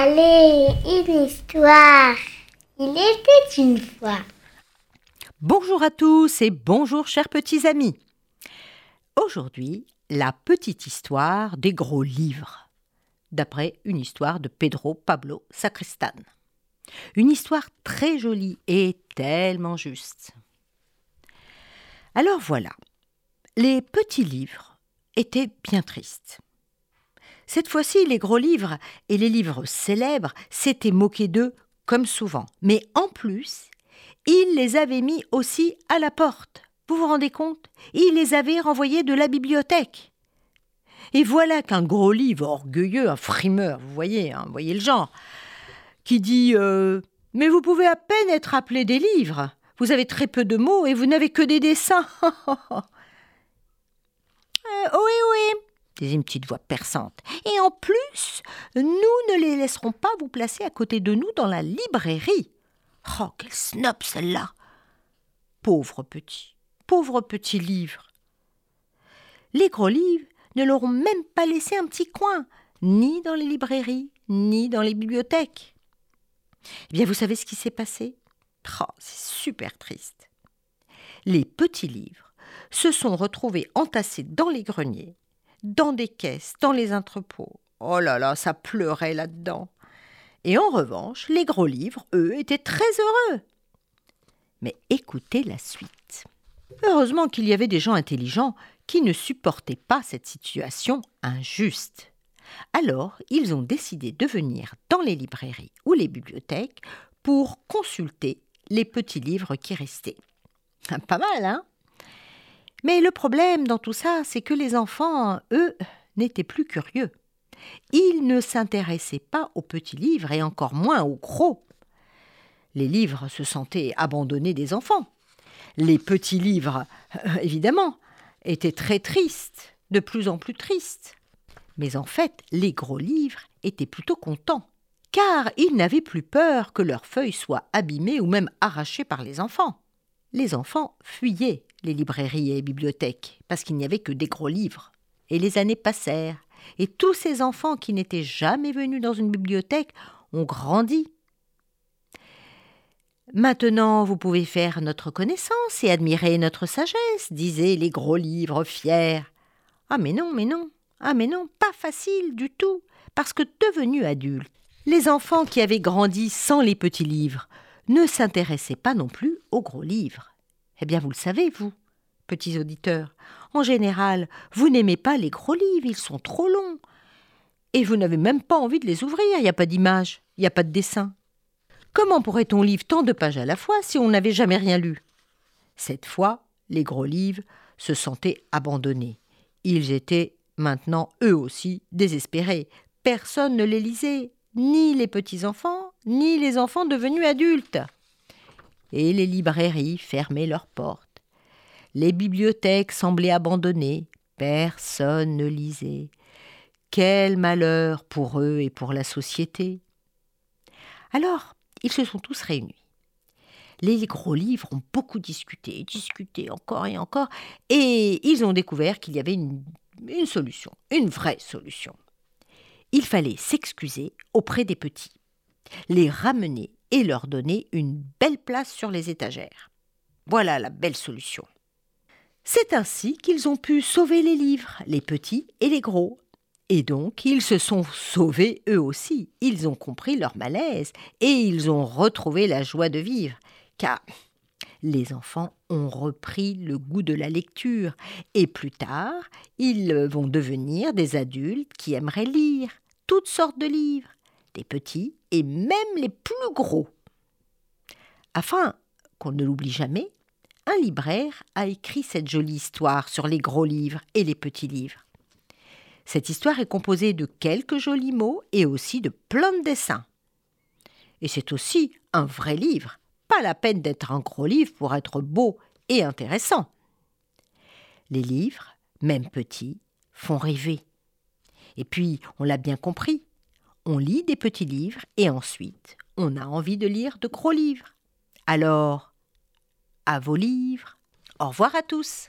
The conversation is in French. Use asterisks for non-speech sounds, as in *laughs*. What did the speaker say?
Allez, une histoire. Il était une fois. Bonjour à tous et bonjour chers petits amis. Aujourd'hui, la petite histoire des gros livres, d'après une histoire de Pedro Pablo Sacristan. Une histoire très jolie et tellement juste. Alors voilà, les petits livres étaient bien tristes. Cette fois-ci, les gros livres et les livres célèbres s'étaient moqués d'eux comme souvent. Mais en plus, ils les avaient mis aussi à la porte. Vous vous rendez compte? Ils les avaient renvoyés de la bibliothèque. Et voilà qu'un gros livre orgueilleux, un frimeur, vous voyez, hein, vous voyez le genre, qui dit euh, Mais vous pouvez à peine être appelé des livres. Vous avez très peu de mots et vous n'avez que des dessins. *laughs* Euh, oui, oui, disait une petite voix perçante. Et en plus, nous ne les laisserons pas vous placer à côté de nous dans la librairie. Oh, quel snob celle-là Pauvre petit, pauvre petit livre. Les gros livres ne leur ont même pas laissé un petit coin, ni dans les librairies, ni dans les bibliothèques. Eh bien, vous savez ce qui s'est passé? Oh, c'est super triste. Les petits livres se sont retrouvés entassés dans les greniers, dans des caisses, dans les entrepôts. Oh là là, ça pleurait là-dedans. Et en revanche, les gros livres, eux, étaient très heureux. Mais écoutez la suite. Heureusement qu'il y avait des gens intelligents qui ne supportaient pas cette situation injuste. Alors, ils ont décidé de venir dans les librairies ou les bibliothèques pour consulter les petits livres qui restaient. *laughs* Pas mal, hein? Mais le problème dans tout ça, c'est que les enfants, eux, n'étaient plus curieux. Ils ne s'intéressaient pas aux petits livres et encore moins aux gros. Les livres se sentaient abandonnés des enfants. Les petits livres, euh, évidemment, étaient très tristes, de plus en plus tristes. Mais en fait, les gros livres étaient plutôt contents car ils n'avaient plus peur que leurs feuilles soient abîmées ou même arrachées par les enfants. Les enfants fuyaient les librairies et les bibliothèques, parce qu'il n'y avait que des gros livres. Et les années passèrent, et tous ces enfants qui n'étaient jamais venus dans une bibliothèque ont grandi. Maintenant, vous pouvez faire notre connaissance et admirer notre sagesse, disaient les gros livres fiers. Ah mais non, mais non, ah mais non, pas facile du tout, parce que devenus adultes, les enfants qui avaient grandi sans les petits livres ne s'intéressaient pas non plus aux gros livres. Eh bien, vous le savez, vous, petits auditeurs, en général, vous n'aimez pas les gros livres, ils sont trop longs. Et vous n'avez même pas envie de les ouvrir, il n'y a pas d'image, il n'y a pas de dessin. Comment pourrait-on lire tant de pages à la fois si on n'avait jamais rien lu? Cette fois, les gros livres se sentaient abandonnés. Ils étaient maintenant eux aussi désespérés. Personne ne les lisait ni les petits-enfants, ni les enfants devenus adultes. Et les librairies fermaient leurs portes. Les bibliothèques semblaient abandonnées, personne ne lisait. Quel malheur pour eux et pour la société. Alors, ils se sont tous réunis. Les gros livres ont beaucoup discuté, discuté encore et encore, et ils ont découvert qu'il y avait une, une solution, une vraie solution il fallait s'excuser auprès des petits, les ramener et leur donner une belle place sur les étagères. Voilà la belle solution. C'est ainsi qu'ils ont pu sauver les livres, les petits et les gros. Et donc ils se sont sauvés eux aussi, ils ont compris leur malaise et ils ont retrouvé la joie de vivre, car les enfants ont repris le goût de la lecture et plus tard, ils vont devenir des adultes qui aimeraient lire toutes sortes de livres, des petits et même les plus gros. Afin qu'on ne l'oublie jamais, un libraire a écrit cette jolie histoire sur les gros livres et les petits livres. Cette histoire est composée de quelques jolis mots et aussi de plein de dessins. Et c'est aussi un vrai livre, pas la peine d'être un gros livre pour être beau et intéressant. Les livres, même petits, font rêver. Et puis, on l'a bien compris, on lit des petits livres et ensuite, on a envie de lire de gros livres. Alors, à vos livres. Au revoir à tous.